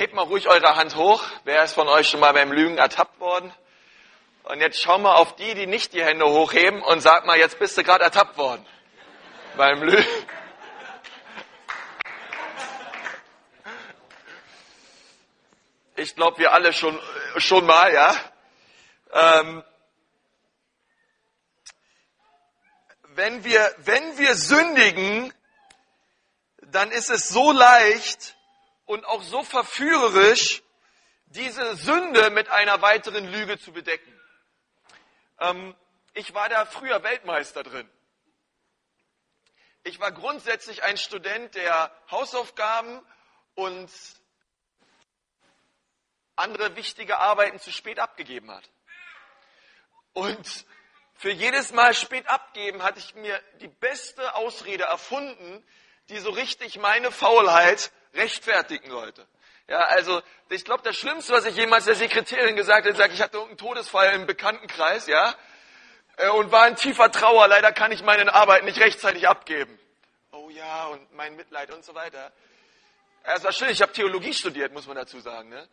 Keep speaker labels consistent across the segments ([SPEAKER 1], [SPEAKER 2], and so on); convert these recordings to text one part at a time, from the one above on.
[SPEAKER 1] hebt mal ruhig eure Hand hoch. Wer ist von euch schon mal beim Lügen ertappt worden? Und jetzt schau mal auf die, die nicht die Hände hochheben und sag mal, jetzt bist du gerade ertappt worden. Beim Lügen. Ich glaube, wir alle schon, schon mal, ja. Ähm, wenn wir, wenn wir sündigen, dann ist es so leicht und auch so verführerisch, diese Sünde mit einer weiteren Lüge zu bedecken. Ähm, ich war da früher Weltmeister drin. Ich war grundsätzlich ein Student, der Hausaufgaben und andere wichtige Arbeiten zu spät abgegeben hat. Und für jedes Mal spät abgeben hatte ich mir die beste Ausrede erfunden, die so richtig meine Faulheit rechtfertigen sollte. Ja, also ich glaube, das Schlimmste, was ich jemals der Sekretärin gesagt habe, sagt, ich hatte einen Todesfall im Bekanntenkreis, ja, äh, und war in tiefer Trauer. Leider kann ich meine Arbeit nicht rechtzeitig abgeben. Oh ja, und mein Mitleid und so weiter. Ja, es war schön. Ich habe Theologie studiert, muss man dazu sagen. Ne?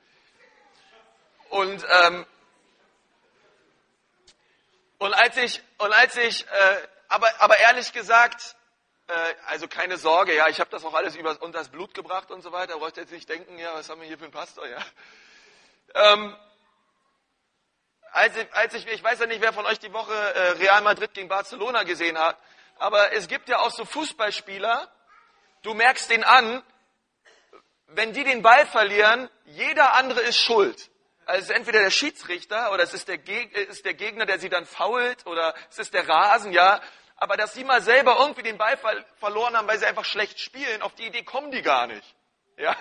[SPEAKER 1] Und ähm, und als ich und als ich, äh, aber aber ehrlich gesagt, also keine Sorge, ja, ich habe das auch alles über, unter das Blut gebracht und so weiter. Braucht jetzt nicht denken, ja, was haben wir hier für einen Pastor, ja. Ähm, als ich, als ich, ich weiß ja nicht, wer von euch die Woche äh, Real Madrid gegen Barcelona gesehen hat, aber es gibt ja auch so Fußballspieler, du merkst den an, wenn die den Ball verlieren, jeder andere ist schuld. Also es ist entweder der Schiedsrichter oder es ist der, ist der Gegner, der sie dann fault oder es ist der Rasen, ja aber dass sie mal selber irgendwie den Ball verloren haben, weil sie einfach schlecht spielen, auf die Idee kommen die gar nicht. Ja?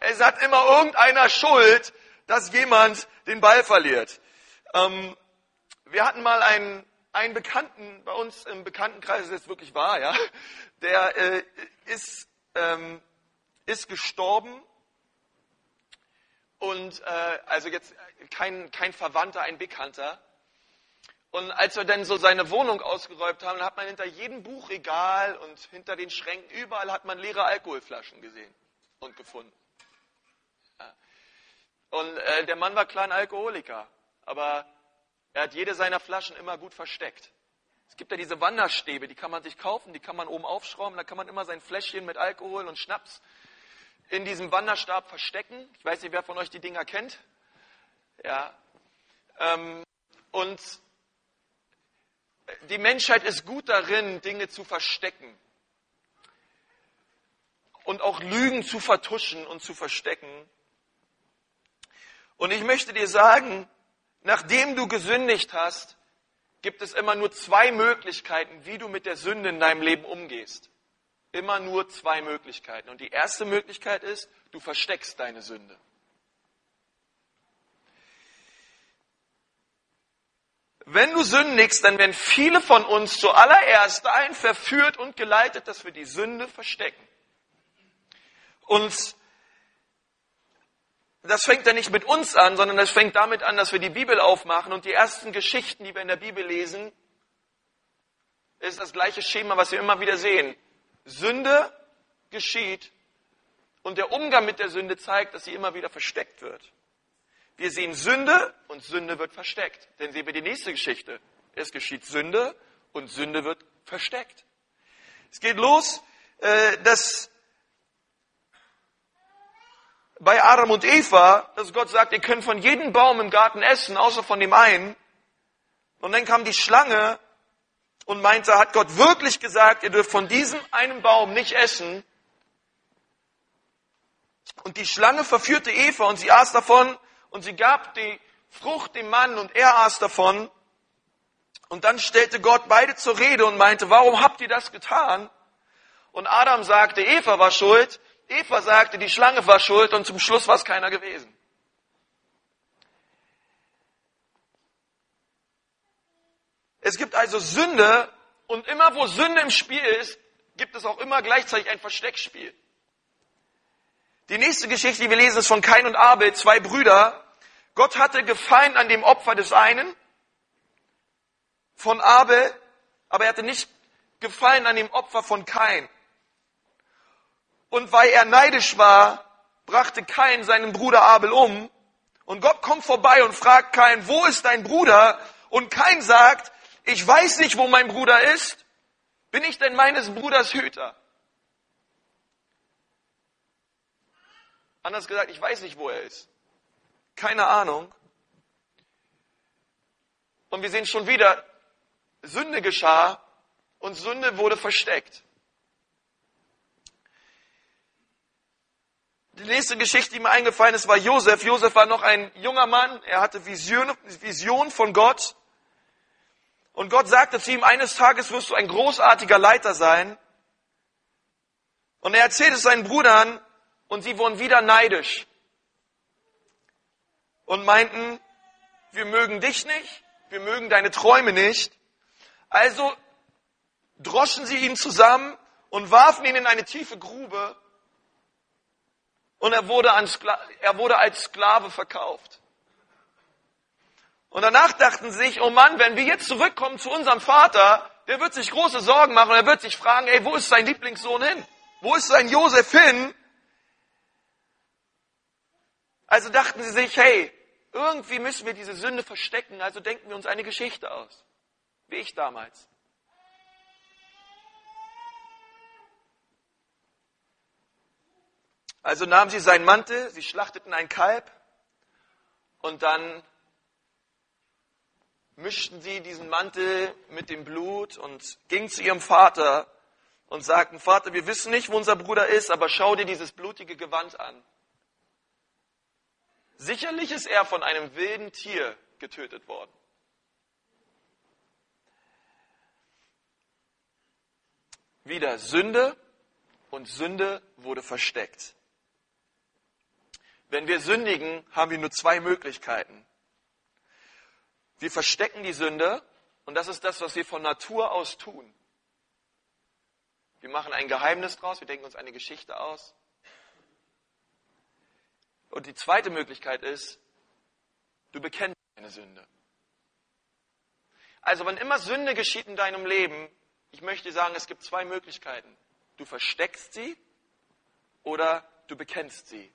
[SPEAKER 1] Es hat immer irgendeiner Schuld, dass jemand den Ball verliert. Ähm, wir hatten mal einen, einen Bekannten bei uns im Bekanntenkreis, das ist wirklich wahr, ja, der äh, ist, ähm, ist gestorben und äh, also jetzt kein, kein Verwandter, ein Bekannter. Und als wir dann so seine Wohnung ausgeräumt haben, hat man hinter jedem Buchregal und hinter den Schränken, überall hat man leere Alkoholflaschen gesehen und gefunden. Und äh, der Mann war klein Alkoholiker, aber er hat jede seiner Flaschen immer gut versteckt. Es gibt ja diese Wanderstäbe, die kann man sich kaufen, die kann man oben aufschrauben, da kann man immer sein Fläschchen mit Alkohol und Schnaps in diesem Wanderstab verstecken. Ich weiß nicht, wer von euch die Dinger kennt. Ja. Ähm, und die Menschheit ist gut darin, Dinge zu verstecken und auch Lügen zu vertuschen und zu verstecken. Und ich möchte dir sagen, nachdem du gesündigt hast, gibt es immer nur zwei Möglichkeiten, wie du mit der Sünde in deinem Leben umgehst. Immer nur zwei Möglichkeiten. Und die erste Möglichkeit ist, du versteckst deine Sünde. Wenn du sündigst, dann werden viele von uns zuallererst dahin verführt und geleitet, dass wir die Sünde verstecken. Und das fängt dann nicht mit uns an, sondern das fängt damit an, dass wir die Bibel aufmachen und die ersten Geschichten, die wir in der Bibel lesen, ist das gleiche Schema, was wir immer wieder sehen. Sünde geschieht und der Umgang mit der Sünde zeigt, dass sie immer wieder versteckt wird. Wir sehen Sünde und Sünde wird versteckt. Denn sehen wir die nächste Geschichte. Es geschieht Sünde und Sünde wird versteckt. Es geht los, äh, dass bei Adam und Eva, dass Gott sagt, ihr könnt von jedem Baum im Garten essen, außer von dem einen. Und dann kam die Schlange und meinte, hat Gott wirklich gesagt, ihr dürft von diesem einen Baum nicht essen. Und die Schlange verführte Eva und sie aß davon und sie gab die Frucht dem Mann und er aß davon. Und dann stellte Gott beide zur Rede und meinte, warum habt ihr das getan? Und Adam sagte, Eva war schuld. Eva sagte, die Schlange war schuld und zum Schluss war es keiner gewesen. Es gibt also Sünde und immer wo Sünde im Spiel ist, gibt es auch immer gleichzeitig ein Versteckspiel. Die nächste Geschichte, die wir lesen, ist von Kain und Abel, zwei Brüder. Gott hatte Gefallen an dem Opfer des einen, von Abel, aber er hatte nicht Gefallen an dem Opfer von Kain. Und weil er neidisch war, brachte Kain seinen Bruder Abel um. Und Gott kommt vorbei und fragt Kain, wo ist dein Bruder? Und Kain sagt, ich weiß nicht, wo mein Bruder ist. Bin ich denn meines Bruders Hüter? Anders gesagt, ich weiß nicht, wo er ist. Keine Ahnung. Und wir sehen schon wieder, Sünde geschah und Sünde wurde versteckt. Die nächste Geschichte, die mir eingefallen ist, war Josef. Josef war noch ein junger Mann. Er hatte Vision, Vision von Gott. Und Gott sagte zu ihm, eines Tages wirst du ein großartiger Leiter sein. Und er erzählt es seinen Brüdern und sie wurden wieder neidisch. Und meinten, wir mögen dich nicht, wir mögen deine Träume nicht. Also droschen sie ihn zusammen und warfen ihn in eine tiefe Grube und er wurde, er wurde als Sklave verkauft. Und danach dachten sie sich, oh Mann, wenn wir jetzt zurückkommen zu unserem Vater, der wird sich große Sorgen machen und er wird sich fragen, ey, wo ist sein Lieblingssohn hin? Wo ist sein Josef hin? Also dachten sie sich, hey, irgendwie müssen wir diese Sünde verstecken, also denken wir uns eine Geschichte aus. Wie ich damals. Also nahmen sie seinen Mantel, sie schlachteten ein Kalb und dann mischten sie diesen Mantel mit dem Blut und gingen zu ihrem Vater und sagten, Vater, wir wissen nicht, wo unser Bruder ist, aber schau dir dieses blutige Gewand an. Sicherlich ist er von einem wilden Tier getötet worden. Wieder Sünde und Sünde wurde versteckt. Wenn wir sündigen, haben wir nur zwei Möglichkeiten. Wir verstecken die Sünde und das ist das, was wir von Natur aus tun. Wir machen ein Geheimnis draus, wir denken uns eine Geschichte aus. Und die zweite Möglichkeit ist, du bekennst deine Sünde. Also wenn immer Sünde geschieht in deinem Leben, ich möchte sagen, es gibt zwei Möglichkeiten. Du versteckst sie oder du bekennst sie.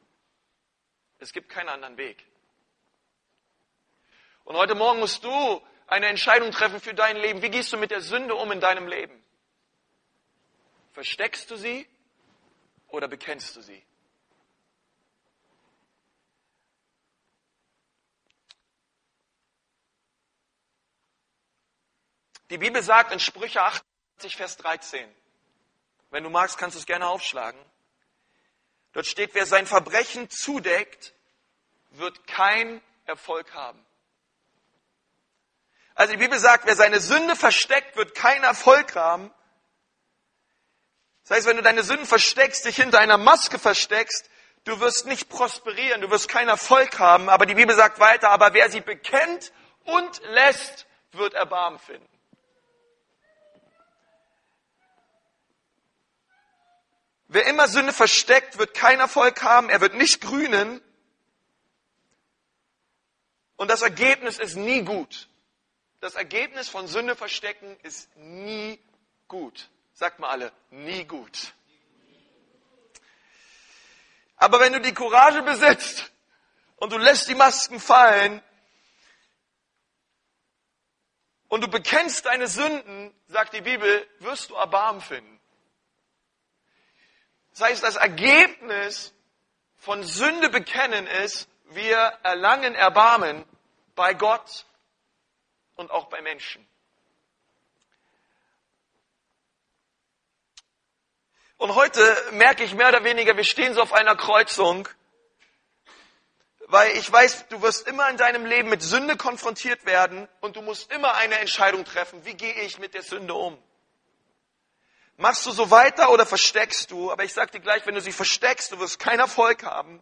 [SPEAKER 1] Es gibt keinen anderen Weg. Und heute Morgen musst du eine Entscheidung treffen für dein Leben. Wie gehst du mit der Sünde um in deinem Leben? Versteckst du sie oder bekennst du sie? Die Bibel sagt in Sprüche 28, Vers 13, wenn du magst, kannst du es gerne aufschlagen. Dort steht, wer sein Verbrechen zudeckt, wird kein Erfolg haben. Also die Bibel sagt, wer seine Sünde versteckt, wird keinen Erfolg haben. Das heißt, wenn du deine Sünden versteckst, dich hinter einer Maske versteckst, du wirst nicht prosperieren, du wirst keinen Erfolg haben. Aber die Bibel sagt weiter, aber wer sie bekennt und lässt, wird Erbarmen finden. Wer immer Sünde versteckt, wird keinen Erfolg haben, er wird nicht grünen. Und das Ergebnis ist nie gut. Das Ergebnis von Sünde verstecken ist nie gut. Sagt mal alle, nie gut. Aber wenn du die Courage besitzt und du lässt die Masken fallen und du bekennst deine Sünden, sagt die Bibel, wirst du Erbarmen finden. Das heißt, das Ergebnis von Sünde bekennen ist, wir erlangen Erbarmen bei Gott und auch bei Menschen. Und heute merke ich mehr oder weniger, wir stehen so auf einer Kreuzung, weil ich weiß, du wirst immer in deinem Leben mit Sünde konfrontiert werden und du musst immer eine Entscheidung treffen, wie gehe ich mit der Sünde um. Machst du so weiter oder versteckst du? Aber ich sage dir gleich, wenn du sie versteckst, du wirst keinen Erfolg haben.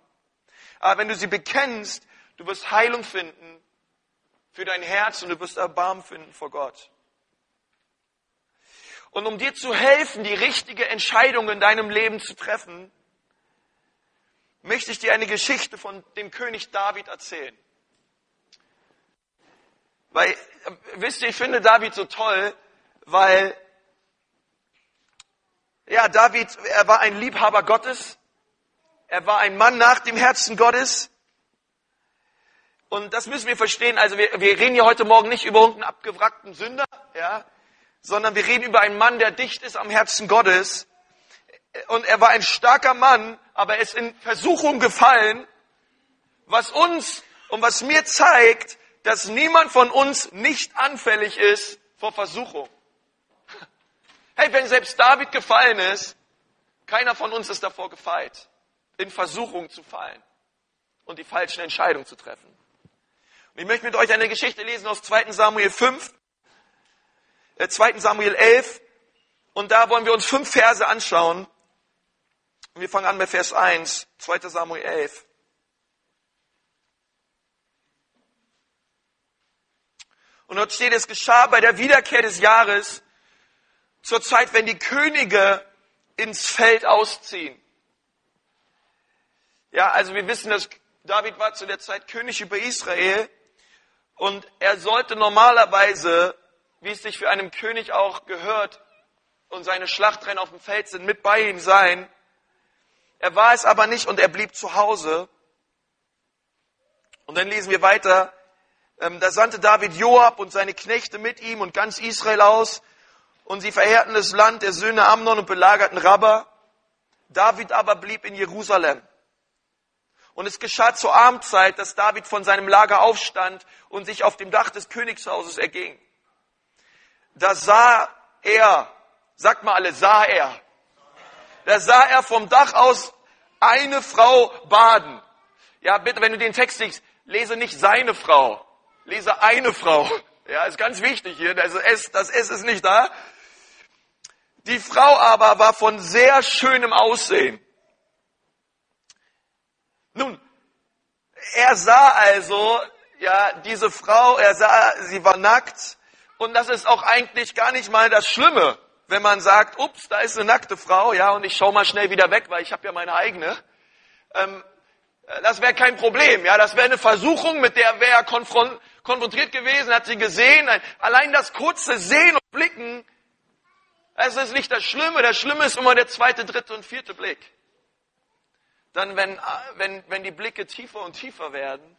[SPEAKER 1] Aber wenn du sie bekennst, du wirst Heilung finden für dein Herz und du wirst Erbarmen finden vor Gott. Und um dir zu helfen, die richtige Entscheidung in deinem Leben zu treffen, möchte ich dir eine Geschichte von dem König David erzählen. Weil, wisst ihr, ich finde David so toll, weil ja, David, er war ein Liebhaber Gottes. Er war ein Mann nach dem Herzen Gottes. Und das müssen wir verstehen. Also wir, wir reden hier heute Morgen nicht über irgendeinen abgewrackten Sünder, ja, sondern wir reden über einen Mann, der dicht ist am Herzen Gottes. Und er war ein starker Mann, aber er ist in Versuchung gefallen, was uns und was mir zeigt, dass niemand von uns nicht anfällig ist vor Versuchung. Hey, wenn selbst David gefallen ist, keiner von uns ist davor gefeit, in Versuchung zu fallen und die falschen Entscheidungen zu treffen. Und ich möchte mit euch eine Geschichte lesen aus 2. Samuel 5, äh, 2. Samuel 11. Und da wollen wir uns fünf Verse anschauen. Und wir fangen an bei Vers 1, 2. Samuel 11. Und dort steht, es geschah bei der Wiederkehr des Jahres, zur Zeit, wenn die Könige ins Feld ausziehen. Ja, also wir wissen, dass David war zu der Zeit König über Israel und er sollte normalerweise, wie es sich für einen König auch gehört, und seine Schlachtrennen auf dem Feld sind, mit bei ihm sein. Er war es aber nicht und er blieb zu Hause. Und dann lesen wir weiter. Ähm, da sandte David Joab und seine Knechte mit ihm und ganz Israel aus. Und sie verheerten das Land der Söhne Amnon und belagerten Rabba. David aber blieb in Jerusalem. Und es geschah zur Abendzeit, dass David von seinem Lager aufstand und sich auf dem Dach des Königshauses erging. Da sah er, sagt mal alle, sah er. Da sah er vom Dach aus eine Frau baden. Ja, bitte, wenn du den Text liest, lese nicht seine Frau, lese eine Frau. Ja, ist ganz wichtig hier. Das S, das S ist nicht da. Die Frau aber war von sehr schönem Aussehen. Nun, er sah also, ja, diese Frau, er sah, sie war nackt. Und das ist auch eigentlich gar nicht mal das Schlimme, wenn man sagt, ups, da ist eine nackte Frau, ja, und ich schaue mal schnell wieder weg, weil ich habe ja meine eigene. Ähm, das wäre kein Problem, ja, das wäre eine Versuchung, mit der wäre er konfrontiert gewesen, hat sie gesehen. Allein das kurze Sehen und Blicken, das ist nicht das Schlimme. Das Schlimme ist immer der zweite, dritte und vierte Blick dann wenn, wenn, wenn die Blicke tiefer und tiefer werden.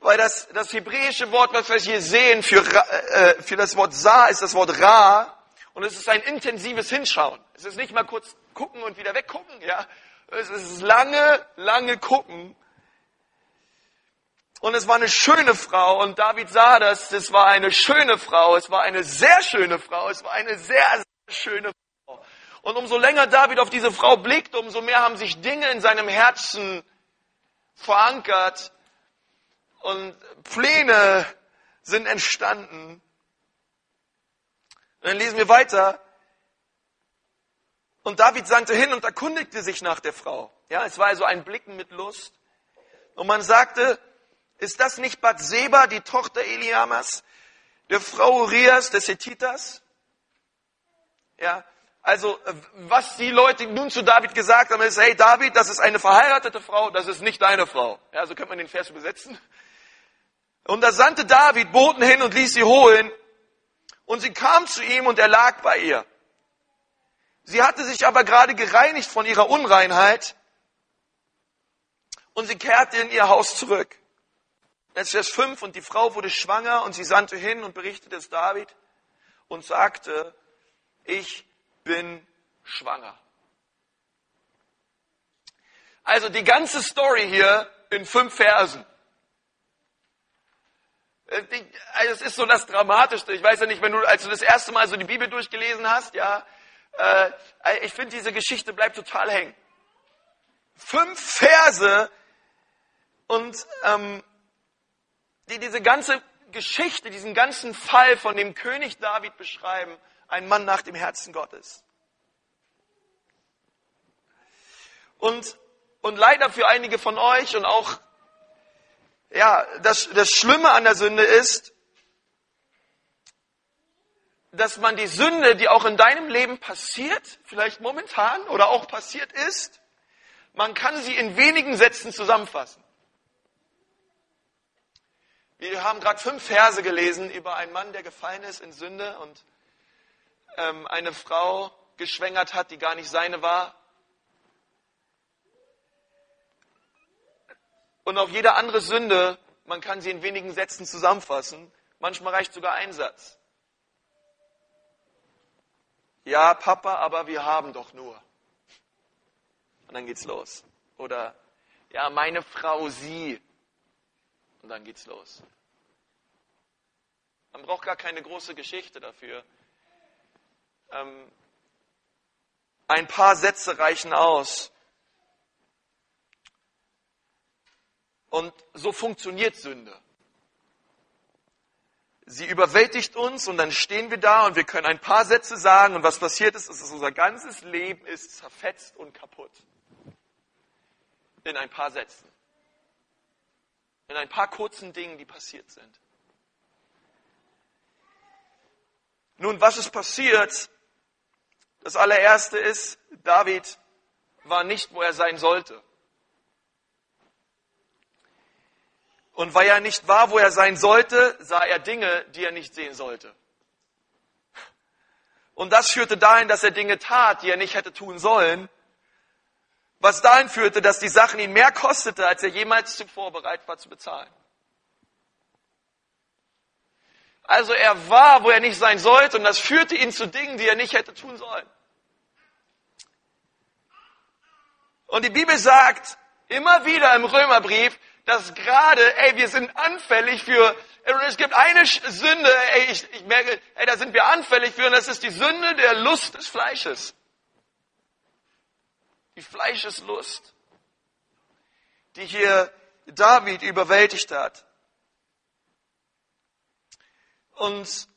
[SPEAKER 1] Weil das, das hebräische Wort, was wir hier sehen für, äh, für das Wort Sa, ist das Wort Ra. Und es ist ein intensives Hinschauen. Es ist nicht mal kurz gucken und wieder weggucken, ja. Es ist lange, lange gucken. Und es war eine schöne Frau und David sah das, es war eine schöne Frau, es war eine sehr schöne Frau, es war eine sehr, sehr schöne Frau. Und umso länger David auf diese Frau blickt, umso mehr haben sich Dinge in seinem Herzen verankert und Pläne sind entstanden. Und dann lesen wir weiter. Und David sandte hin und erkundigte sich nach der Frau. Ja, es war also ein Blicken mit Lust. Und man sagte, ist das nicht Bathseba, die Tochter Eliamas, der Frau Urias des Hethiters? Ja, also, was die Leute nun zu David gesagt haben, ist, hey David, das ist eine verheiratete Frau, das ist nicht deine Frau. Ja, so könnte man den Vers übersetzen. Und da sandte David Boten hin und ließ sie holen. Und sie kam zu ihm und er lag bei ihr. Sie hatte sich aber gerade gereinigt von ihrer Unreinheit und sie kehrte in ihr Haus zurück. Jetzt Vers 5 und die Frau wurde schwanger und sie sandte hin und berichtete es David und sagte, ich bin schwanger. Also die ganze Story hier in fünf Versen. Äh, also es ist so das Dramatischste. Ich weiß ja nicht, wenn du, als du das erste Mal so die Bibel durchgelesen hast, ja, äh, ich finde diese Geschichte bleibt total hängen. Fünf Verse und ähm, die diese ganze Geschichte, diesen ganzen Fall von dem König David beschreiben, ein Mann nach dem Herzen Gottes. Und, und leider für einige von euch und auch, ja, das, das Schlimme an der Sünde ist, dass man die Sünde, die auch in deinem Leben passiert, vielleicht momentan oder auch passiert ist, man kann sie in wenigen Sätzen zusammenfassen. Wir haben gerade fünf Verse gelesen über einen Mann, der gefallen ist in Sünde und ähm, eine Frau, geschwängert hat, die gar nicht seine war. Und auch jede andere Sünde, man kann sie in wenigen Sätzen zusammenfassen. Manchmal reicht sogar ein Satz. Ja, Papa, aber wir haben doch nur. Und dann geht's los. Oder, ja, meine Frau, sie. Und dann geht's los. Man braucht gar keine große Geschichte dafür. Ähm, ein paar Sätze reichen aus. Und so funktioniert Sünde. Sie überwältigt uns und dann stehen wir da und wir können ein paar Sätze sagen und was passiert ist, ist, dass unser ganzes Leben ist zerfetzt und kaputt. In ein paar Sätzen. In ein paar kurzen Dingen, die passiert sind. Nun, was ist passiert? Das allererste ist, David war nicht, wo er sein sollte. Und weil er nicht war, wo er sein sollte, sah er Dinge, die er nicht sehen sollte. Und das führte dahin, dass er Dinge tat, die er nicht hätte tun sollen. Was dahin führte, dass die Sachen ihn mehr kostete, als er jemals zuvor bereit war zu bezahlen. Also er war, wo er nicht sein sollte, und das führte ihn zu Dingen, die er nicht hätte tun sollen. Und die Bibel sagt immer wieder im Römerbrief, dass gerade, ey, wir sind anfällig für, es gibt eine Sünde, ey, ich, ich merke, ey, da sind wir anfällig für, und das ist die Sünde der Lust des Fleisches. Die Fleischeslust, die hier David überwältigt hat. Und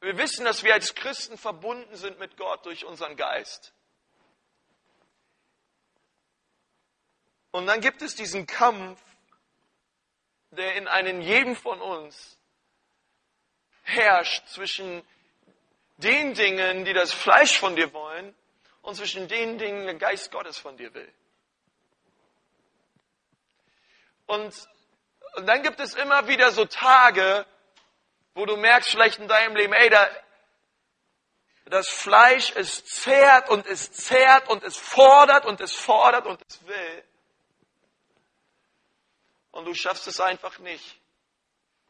[SPEAKER 1] wir wissen, dass wir als Christen verbunden sind mit Gott durch unseren Geist. Und dann gibt es diesen Kampf, der in einem jedem von uns herrscht zwischen den Dingen, die das Fleisch von dir wollen, und zwischen den Dingen, der Geist Gottes von dir will. Und, und dann gibt es immer wieder so Tage, wo du merkst vielleicht in deinem Leben, ey, da, das Fleisch, es zehrt und es zehrt und es fordert und es fordert und es will und du schaffst es einfach nicht,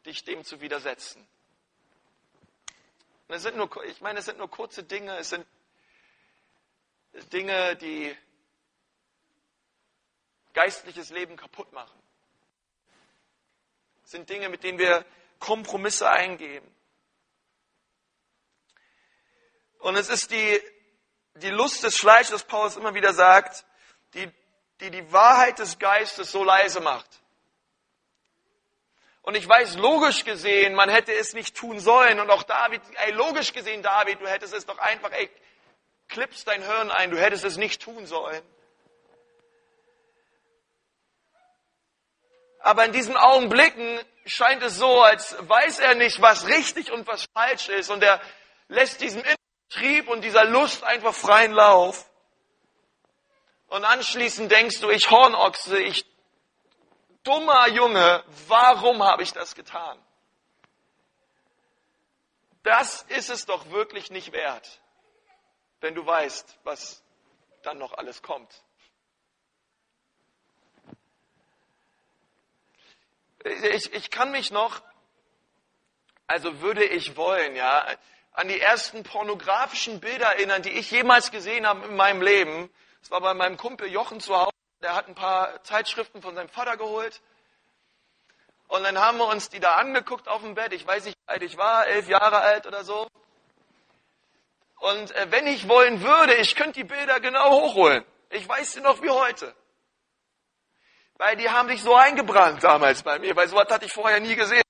[SPEAKER 1] dich dem zu widersetzen. Und es sind nur, ich meine, es sind nur kurze Dinge, es sind Dinge, die geistliches Leben kaputt machen. Es sind Dinge, mit denen wir Kompromisse eingehen. Und es ist die, die Lust des Fleisches, das Paulus immer wieder sagt, die, die die Wahrheit des Geistes so leise macht. Und ich weiß, logisch gesehen, man hätte es nicht tun sollen. Und auch David, ey, logisch gesehen, David, du hättest es doch einfach, ey, klippst dein Hirn ein, du hättest es nicht tun sollen. Aber in diesen Augenblicken scheint es so, als weiß er nicht, was richtig und was falsch ist. Und er lässt diesem Trieb und dieser Lust einfach freien Lauf. Und anschließend denkst du, ich Hornochse, ich dummer Junge, warum habe ich das getan? Das ist es doch wirklich nicht wert, wenn du weißt, was dann noch alles kommt. Ich, ich kann mich noch, also würde ich wollen, ja, an die ersten pornografischen Bilder erinnern, die ich jemals gesehen habe in meinem Leben. Das war bei meinem Kumpel Jochen zu Hause. Der hat ein paar Zeitschriften von seinem Vater geholt. Und dann haben wir uns die da angeguckt auf dem Bett. Ich weiß nicht, wie alt ich war, elf Jahre alt oder so. Und äh, wenn ich wollen würde, ich könnte die Bilder genau hochholen. Ich weiß sie noch wie heute. Weil die haben sich so eingebrannt damals bei mir, weil sowas hatte ich vorher nie gesehen.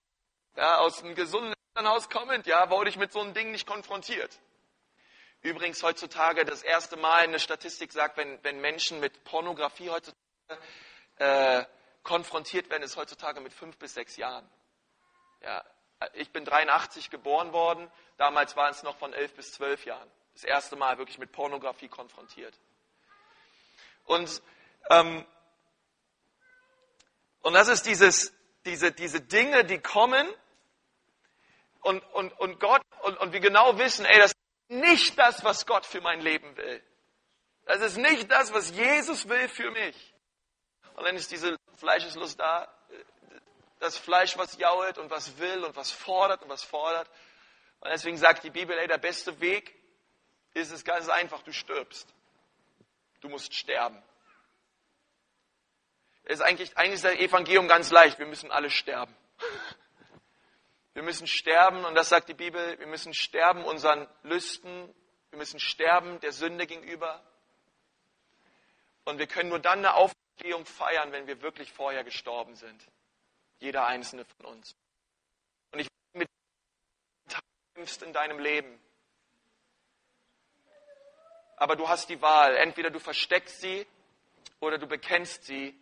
[SPEAKER 1] Ja, aus einem gesunden Elternhaus kommend, ja, wurde ich mit so einem Ding nicht konfrontiert. Übrigens heutzutage das erste Mal eine Statistik sagt, wenn, wenn Menschen mit Pornografie heutzutage äh, konfrontiert werden, ist heutzutage mit fünf bis sechs Jahren. Ja, ich bin 83 geboren worden, damals waren es noch von elf bis zwölf Jahren. Das erste Mal wirklich mit Pornografie konfrontiert. Und, ähm, und das ist dieses, diese, diese Dinge, die kommen und, und, und Gott, und, und wir genau wissen, ey, das nicht das, was Gott für mein Leben will. Das ist nicht das, was Jesus will für mich. Und dann ist diese Fleischeslust da, das Fleisch, was jault und was will und was fordert und was fordert. Und deswegen sagt die Bibel, ey, der beste Weg ist es ganz einfach, du stirbst. Du musst sterben. ist eigentlich, eigentlich ist das Evangelium ganz leicht. Wir müssen alle sterben. Wir müssen sterben, und das sagt die Bibel, wir müssen sterben unseren Lüsten, wir müssen sterben der Sünde gegenüber. Und wir können nur dann eine Auferstehung feiern, wenn wir wirklich vorher gestorben sind. Jeder einzelne von uns. Und ich mit kämpfst in deinem Leben. Aber du hast die Wahl. Entweder du versteckst sie oder du bekennst sie.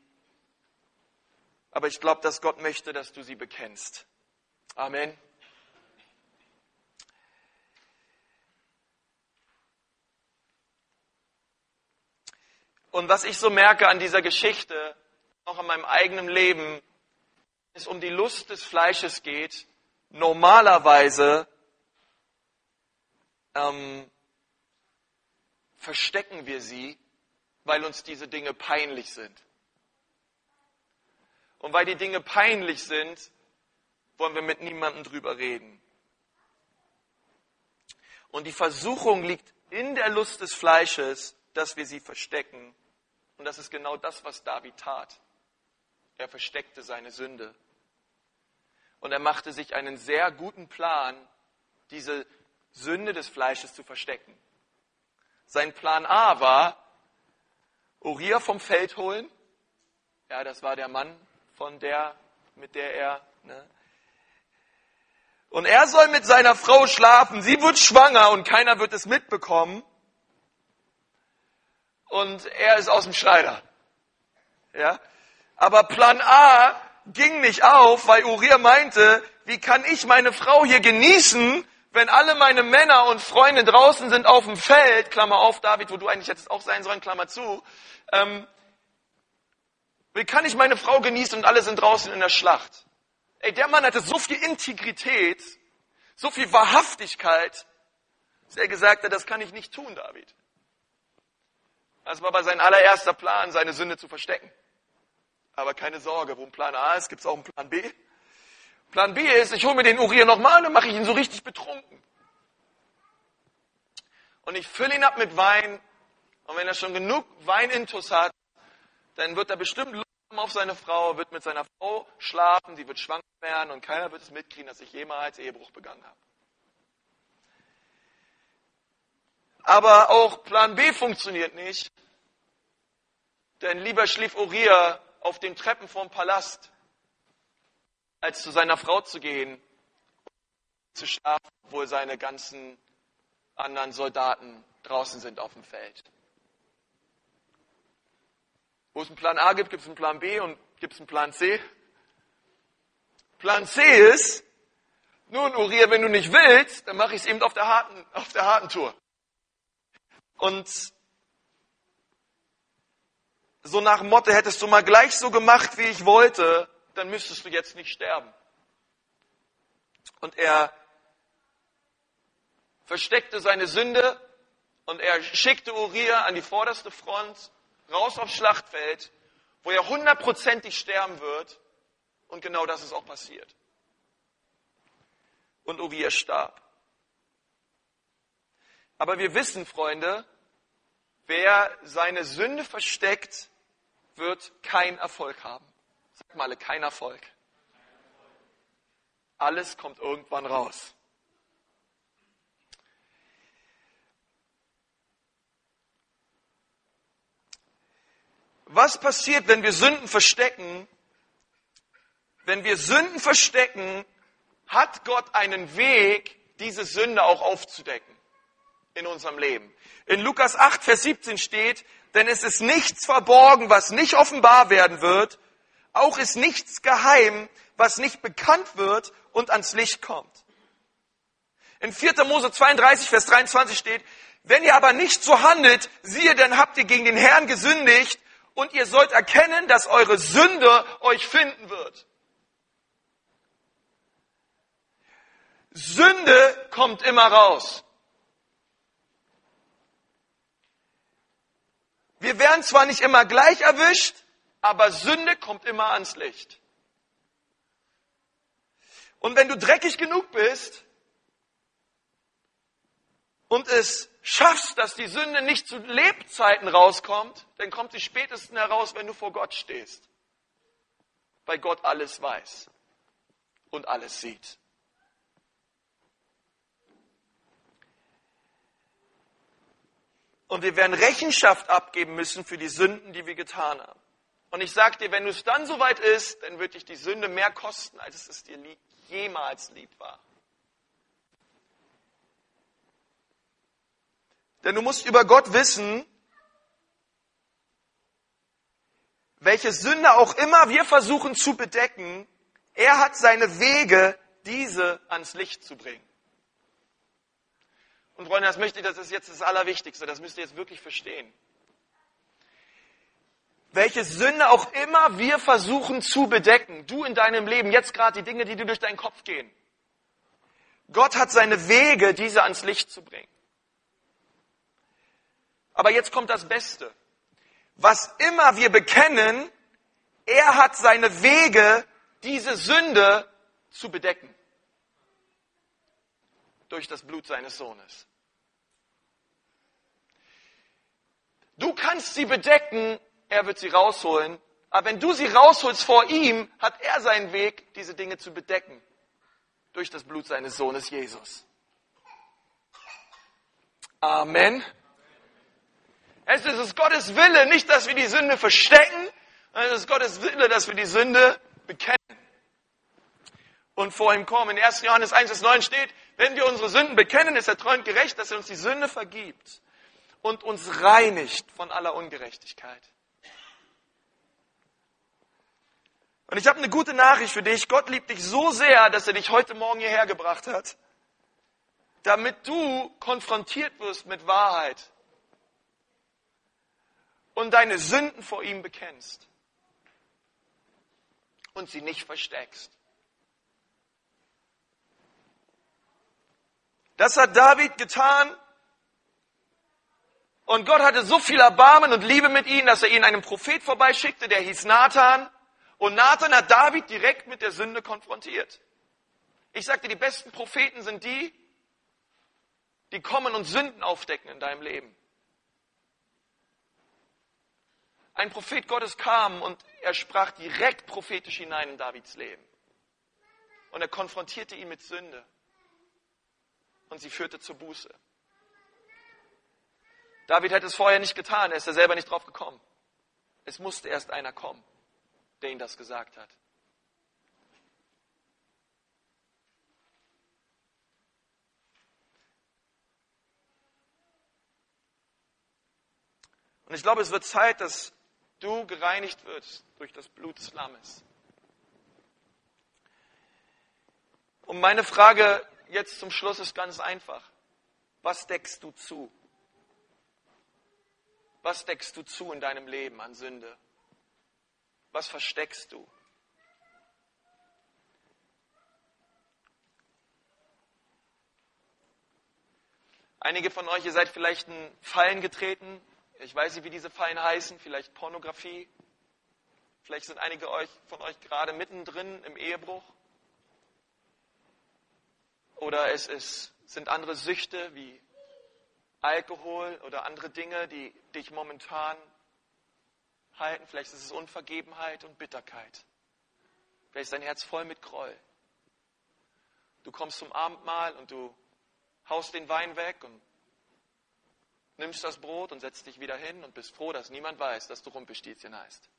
[SPEAKER 1] Aber ich glaube, dass Gott möchte, dass du sie bekennst. Amen. Und was ich so merke an dieser Geschichte, auch in meinem eigenen Leben, es um die Lust des Fleisches geht, normalerweise ähm, verstecken wir sie, weil uns diese Dinge peinlich sind. Und weil die Dinge peinlich sind, wollen wir mit niemandem drüber reden. Und die Versuchung liegt in der Lust des Fleisches, dass wir sie verstecken. Und das ist genau das, was David tat. Er versteckte seine Sünde. Und er machte sich einen sehr guten Plan, diese Sünde des Fleisches zu verstecken. Sein Plan A war, Uriah vom Feld holen. Ja, das war der Mann, von der, mit der er ne, und er soll mit seiner Frau schlafen. Sie wird schwanger und keiner wird es mitbekommen. Und er ist aus dem Schneider. Ja? Aber Plan A ging nicht auf, weil Uriah meinte, wie kann ich meine Frau hier genießen, wenn alle meine Männer und Freunde draußen sind auf dem Feld, Klammer auf, David, wo du eigentlich jetzt auch sein sollen, Klammer zu, ähm, wie kann ich meine Frau genießen und alle sind draußen in der Schlacht? Ey, der Mann hatte so viel Integrität, so viel Wahrhaftigkeit, dass er gesagt hat, das kann ich nicht tun, David. Das war aber sein allererster Plan, seine Sünde zu verstecken. Aber keine Sorge, wo ein Plan A ist, gibt es auch einen Plan B. Plan B ist, ich hole mir den Uriah nochmal und dann mache ich ihn so richtig betrunken. Und ich fülle ihn ab mit Wein. Und wenn er schon genug Weinintus hat, dann wird er bestimmt auf seine Frau, wird mit seiner Frau schlafen, sie wird schwanger werden und keiner wird es mitkriegen, dass ich jemals Ehebruch begangen habe. Aber auch Plan B funktioniert nicht, denn lieber schlief Uriah auf den Treppen vom Palast, als zu seiner Frau zu gehen, zu schlafen, obwohl seine ganzen anderen Soldaten draußen sind auf dem Feld. Wo es einen Plan A gibt, gibt es einen Plan B und gibt es einen Plan C. Plan C ist, nun Uriah, wenn du nicht willst, dann mache ich es eben auf der harten, auf der harten Tour. Und so nach dem Motto, hättest du mal gleich so gemacht, wie ich wollte, dann müsstest du jetzt nicht sterben. Und er versteckte seine Sünde und er schickte Uriah an die vorderste Front raus aufs Schlachtfeld, wo er hundertprozentig sterben wird. Und genau das ist auch passiert. Und Uriah starb. Aber wir wissen, Freunde, wer seine Sünde versteckt, wird keinen Erfolg haben. Sag mal, kein Erfolg. Alles kommt irgendwann raus. was passiert, wenn wir Sünden verstecken? Wenn wir Sünden verstecken, hat Gott einen Weg, diese Sünde auch aufzudecken in unserem Leben. In Lukas 8, Vers 17 steht, denn es ist nichts verborgen, was nicht offenbar werden wird, auch ist nichts geheim, was nicht bekannt wird und ans Licht kommt. In 4. Mose 32, Vers 23 steht, wenn ihr aber nicht so handelt, siehe, dann habt ihr gegen den Herrn gesündigt und ihr sollt erkennen, dass eure Sünde euch finden wird. Sünde kommt immer raus. Wir werden zwar nicht immer gleich erwischt, aber Sünde kommt immer ans Licht. Und wenn du dreckig genug bist und es schaffst, dass die Sünde nicht zu Lebzeiten rauskommt, dann kommt sie spätestens heraus, wenn du vor Gott stehst. Weil Gott alles weiß und alles sieht. Und wir werden Rechenschaft abgeben müssen für die Sünden, die wir getan haben. Und ich sage dir, wenn es dann soweit ist, dann wird dich die Sünde mehr kosten, als es dir jemals lieb war. Denn du musst über Gott wissen, welche Sünde auch immer wir versuchen zu bedecken, er hat seine Wege, diese ans Licht zu bringen. Und Freunde, das möchte ich, das ist jetzt das Allerwichtigste, das müsst ihr jetzt wirklich verstehen. Welche Sünde auch immer wir versuchen zu bedecken, du in deinem Leben, jetzt gerade die Dinge, die dir durch deinen Kopf gehen. Gott hat seine Wege, diese ans Licht zu bringen. Aber jetzt kommt das Beste. Was immer wir bekennen, er hat seine Wege, diese Sünde zu bedecken durch das Blut seines Sohnes. Du kannst sie bedecken, er wird sie rausholen. Aber wenn du sie rausholst vor ihm, hat er seinen Weg, diese Dinge zu bedecken. Durch das Blut seines Sohnes Jesus. Amen. Es ist Gottes Wille, nicht, dass wir die Sünde verstecken, sondern es ist Gottes Wille, dass wir die Sünde bekennen und vor ihm kommen. In 1. Johannes 1, Vers 9 steht, wenn wir unsere Sünden bekennen, ist er treu und gerecht, dass er uns die Sünde vergibt und uns reinigt von aller Ungerechtigkeit. Und ich habe eine gute Nachricht für dich. Gott liebt dich so sehr, dass er dich heute Morgen hierher gebracht hat, damit du konfrontiert wirst mit Wahrheit und deine Sünden vor ihm bekennst und sie nicht versteckst. Das hat David getan. Und Gott hatte so viel Erbarmen und Liebe mit ihm, dass er ihn einem Prophet vorbeischickte, der hieß Nathan. Und Nathan hat David direkt mit der Sünde konfrontiert. Ich sagte, die besten Propheten sind die, die kommen und Sünden aufdecken in deinem Leben. Ein Prophet Gottes kam und er sprach direkt prophetisch hinein in Davids Leben. Und er konfrontierte ihn mit Sünde und sie führte zur Buße. David hätte es vorher nicht getan, er ist ja selber nicht drauf gekommen. Es musste erst einer kommen, der ihm das gesagt hat. Und ich glaube, es wird Zeit, dass du gereinigt wirst durch das Blut des Lammes. Und meine Frage jetzt zum Schluss ist ganz einfach. Was deckst du zu? Was deckst du zu in deinem Leben an Sünde? Was versteckst du? Einige von euch, ihr seid vielleicht in Fallen getreten. Ich weiß nicht, wie diese Fallen heißen. Vielleicht Pornografie. Vielleicht sind einige von euch gerade mittendrin im Ehebruch. Oder es ist, sind andere Süchte wie Alkohol oder andere Dinge, die dich momentan halten. Vielleicht ist es Unvergebenheit und Bitterkeit. Vielleicht ist dein Herz voll mit Groll. Du kommst zum Abendmahl und du haust den Wein weg und nimmst das Brot und setzt dich wieder hin und bist froh, dass niemand weiß, dass du Rumpelstilzchen heißt.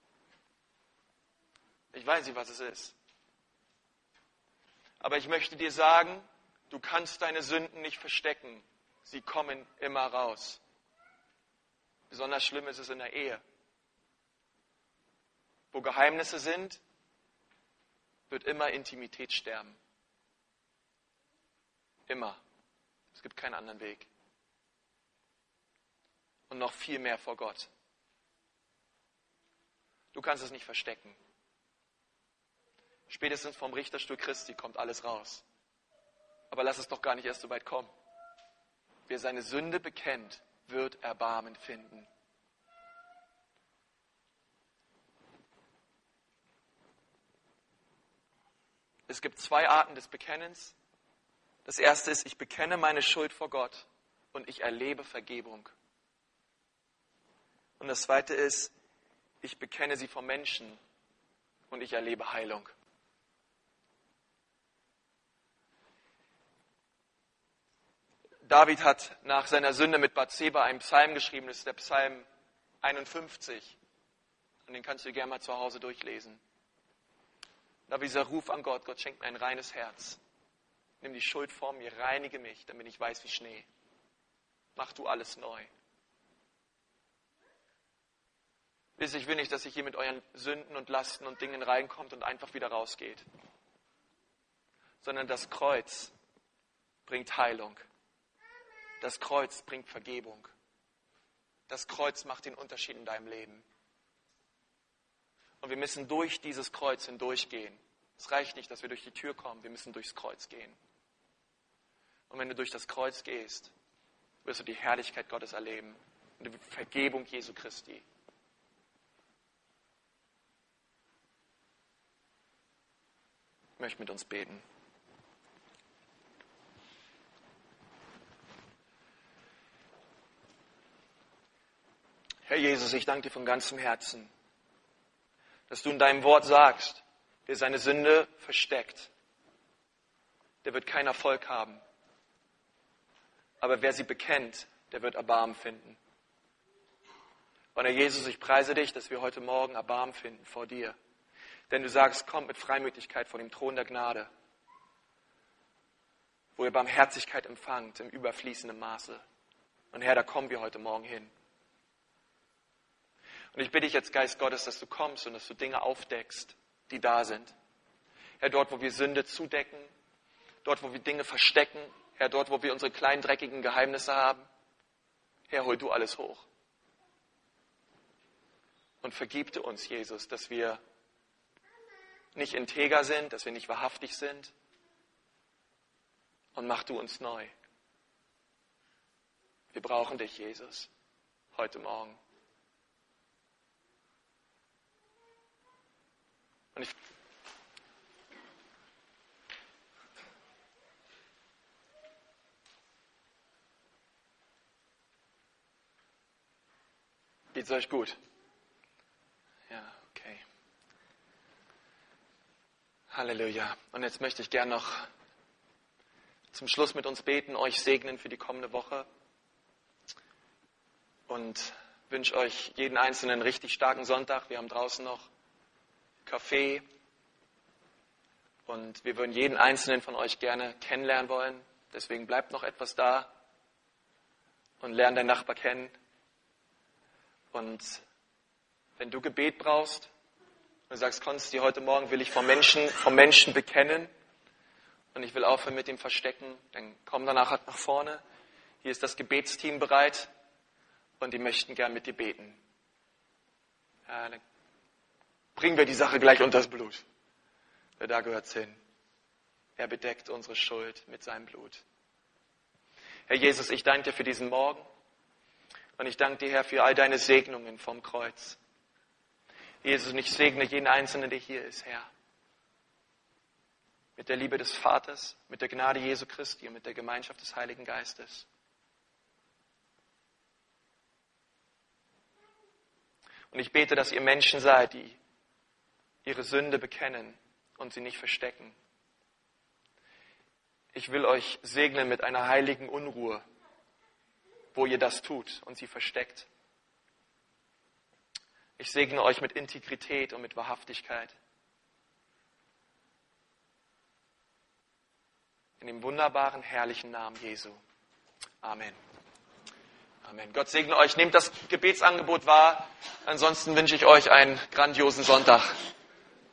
[SPEAKER 1] Ich weiß nicht, was es ist. Aber ich möchte dir sagen, Du kannst deine Sünden nicht verstecken. Sie kommen immer raus. Besonders schlimm ist es in der Ehe. Wo Geheimnisse sind, wird immer Intimität sterben. Immer. Es gibt keinen anderen Weg. Und noch viel mehr vor Gott. Du kannst es nicht verstecken. Spätestens vom Richterstuhl Christi kommt alles raus. Aber lass es doch gar nicht erst so weit kommen. Wer seine Sünde bekennt, wird Erbarmen finden. Es gibt zwei Arten des Bekennens. Das erste ist, ich bekenne meine Schuld vor Gott und ich erlebe Vergebung. Und das zweite ist, ich bekenne sie vor Menschen und ich erlebe Heilung. David hat nach seiner Sünde mit Bathseba einen Psalm geschrieben, das ist der Psalm 51. Und den kannst du gerne mal zu Hause durchlesen. Da dieser Ruf an Gott, Gott schenkt mir ein reines Herz. Nimm die Schuld vor mir, reinige mich, damit ich weiß wie Schnee. Mach du alles neu. Wisst ich will nicht, dass ihr hier mit euren Sünden und Lasten und Dingen reinkommt und einfach wieder rausgeht. Sondern das Kreuz bringt Heilung. Das Kreuz bringt Vergebung. Das Kreuz macht den Unterschied in deinem Leben. Und wir müssen durch dieses Kreuz hindurchgehen. Es reicht nicht, dass wir durch die Tür kommen, wir müssen durchs Kreuz gehen. Und wenn du durch das Kreuz gehst, wirst du die Herrlichkeit Gottes erleben und die Vergebung Jesu Christi. Ich möchte mit uns beten. Herr Jesus, ich danke dir von ganzem Herzen, dass du in deinem Wort sagst, wer seine Sünde versteckt, der wird keinen Erfolg haben. Aber wer sie bekennt, der wird Erbarmen finden. Und Herr Jesus, ich preise dich, dass wir heute Morgen Erbarmen finden vor dir. Denn du sagst, kommt mit Freimütigkeit vor dem Thron der Gnade, wo ihr Barmherzigkeit empfangt im überfließenden Maße. Und Herr, da kommen wir heute Morgen hin. Und ich bitte dich jetzt, Geist Gottes, dass du kommst und dass du Dinge aufdeckst, die da sind. Herr, dort, wo wir Sünde zudecken, dort, wo wir Dinge verstecken, Herr, dort, wo wir unsere kleinen dreckigen Geheimnisse haben, Herr, hol du alles hoch. Und vergibte uns, Jesus, dass wir nicht integer sind, dass wir nicht wahrhaftig sind. Und mach du uns neu. Wir brauchen dich, Jesus, heute Morgen. Und ich Geht's euch gut? Ja, okay. Halleluja. Und jetzt möchte ich gern noch zum Schluss mit uns beten, euch segnen für die kommende Woche und wünsche euch jeden einzelnen richtig starken Sonntag. Wir haben draußen noch Kaffee. Und wir würden jeden einzelnen von euch gerne kennenlernen wollen. Deswegen bleibt noch etwas da und lern deinen Nachbar kennen. Und wenn du Gebet brauchst und sagst, Konsti, heute Morgen will ich vom Menschen, vom Menschen bekennen und ich will aufhören mit dem Verstecken, dann komm danach halt nach vorne. Hier ist das Gebetsteam bereit und die möchten gern mit dir beten. Ja, dann bringen wir die Sache gleich unter das Blut. Wer da gehört hin. Er bedeckt unsere Schuld mit seinem Blut. Herr Jesus, ich danke dir für diesen Morgen und ich danke dir, Herr, für all deine Segnungen vom Kreuz. Jesus, und ich segne jeden Einzelnen, der hier ist, Herr. Mit der Liebe des Vaters, mit der Gnade Jesu Christi und mit der Gemeinschaft des Heiligen Geistes. Und ich bete, dass ihr Menschen seid, die ihre Sünde bekennen und sie nicht verstecken. Ich will euch segnen mit einer heiligen Unruhe, wo ihr das tut und sie versteckt. Ich segne euch mit Integrität und mit Wahrhaftigkeit. In dem wunderbaren, herrlichen Namen Jesu. Amen. Amen. Gott segne euch. Nehmt das Gebetsangebot wahr. Ansonsten wünsche ich euch einen grandiosen Sonntag.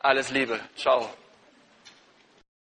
[SPEAKER 1] Alles Liebe. Ciao.